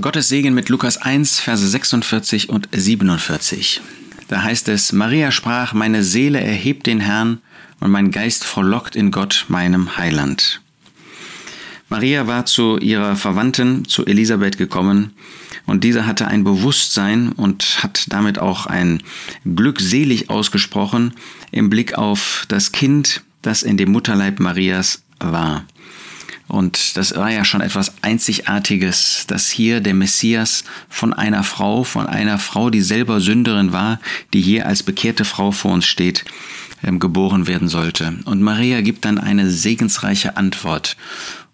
Gottes Segen mit Lukas 1, Verse 46 und 47. Da heißt es, Maria sprach, meine Seele erhebt den Herrn und mein Geist frohlockt in Gott, meinem Heiland. Maria war zu ihrer Verwandten, zu Elisabeth gekommen, und diese hatte ein Bewusstsein und hat damit auch ein glückselig ausgesprochen im Blick auf das Kind, das in dem Mutterleib Marias war. Und das war ja schon etwas Einzigartiges, dass hier der Messias von einer Frau, von einer Frau, die selber Sünderin war, die hier als bekehrte Frau vor uns steht, ähm, geboren werden sollte. Und Maria gibt dann eine segensreiche Antwort.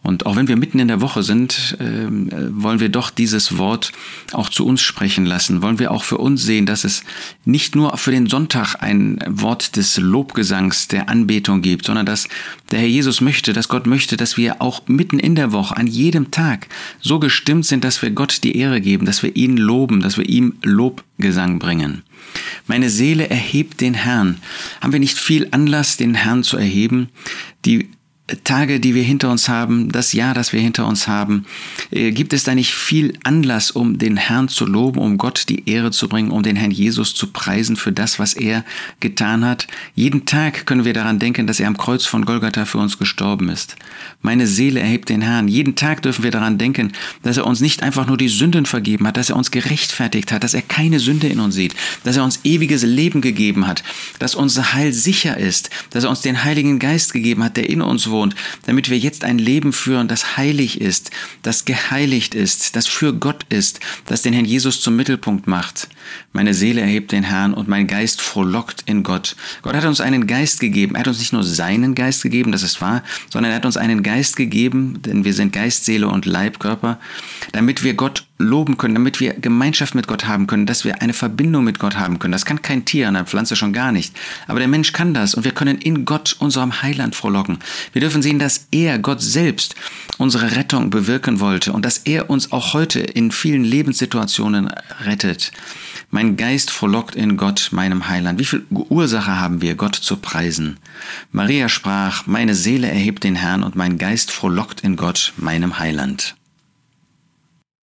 Und auch wenn wir mitten in der Woche sind, äh, wollen wir doch dieses Wort auch zu uns sprechen lassen. Wollen wir auch für uns sehen, dass es nicht nur für den Sonntag ein Wort des Lobgesangs, der Anbetung gibt, sondern dass der Herr Jesus möchte, dass Gott möchte, dass wir auch mitten in der Woche, an jedem Tag so gestimmt sind, dass wir Gott die Ehre geben, dass wir ihn loben, dass wir ihm Lobgesang bringen. Meine Seele erhebt den Herrn. Haben wir nicht viel Anlass, den Herrn zu erheben? Die Tage, die wir hinter uns haben, das Jahr, das wir hinter uns haben, äh, gibt es da nicht viel Anlass, um den Herrn zu loben, um Gott die Ehre zu bringen, um den Herrn Jesus zu preisen für das, was er getan hat? Jeden Tag können wir daran denken, dass er am Kreuz von Golgatha für uns gestorben ist. Meine Seele erhebt den Herrn. Jeden Tag dürfen wir daran denken, dass er uns nicht einfach nur die Sünden vergeben hat, dass er uns gerechtfertigt hat, dass er keine Sünde in uns sieht, dass er uns ewiges Leben gegeben hat, dass unser Heil sicher ist, dass er uns den Heiligen Geist gegeben hat, der in uns wohnt, damit wir jetzt ein Leben führen, das heilig ist, das geheiligt ist, das für Gott ist, das den Herrn Jesus zum Mittelpunkt macht. Meine Seele erhebt den Herrn und mein Geist frohlockt in Gott. Gott hat uns einen Geist gegeben. Er hat uns nicht nur seinen Geist gegeben, das ist wahr, sondern er hat uns einen Geist gegeben, denn wir sind Geist, Seele und Leibkörper, damit wir Gott loben können, damit wir Gemeinschaft mit Gott haben können, dass wir eine Verbindung mit Gott haben können. Das kann kein Tier, eine Pflanze schon gar nicht. Aber der Mensch kann das und wir können in Gott, unserem Heiland, frohlocken. Wir dürfen sehen, dass er, Gott selbst, unsere Rettung bewirken wollte und dass er uns auch heute in vielen Lebenssituationen rettet. Mein Geist frohlockt in Gott, meinem Heiland. Wie viel Ursache haben wir, Gott zu preisen? Maria sprach, meine Seele erhebt den Herrn und mein Geist frohlockt in Gott, meinem Heiland.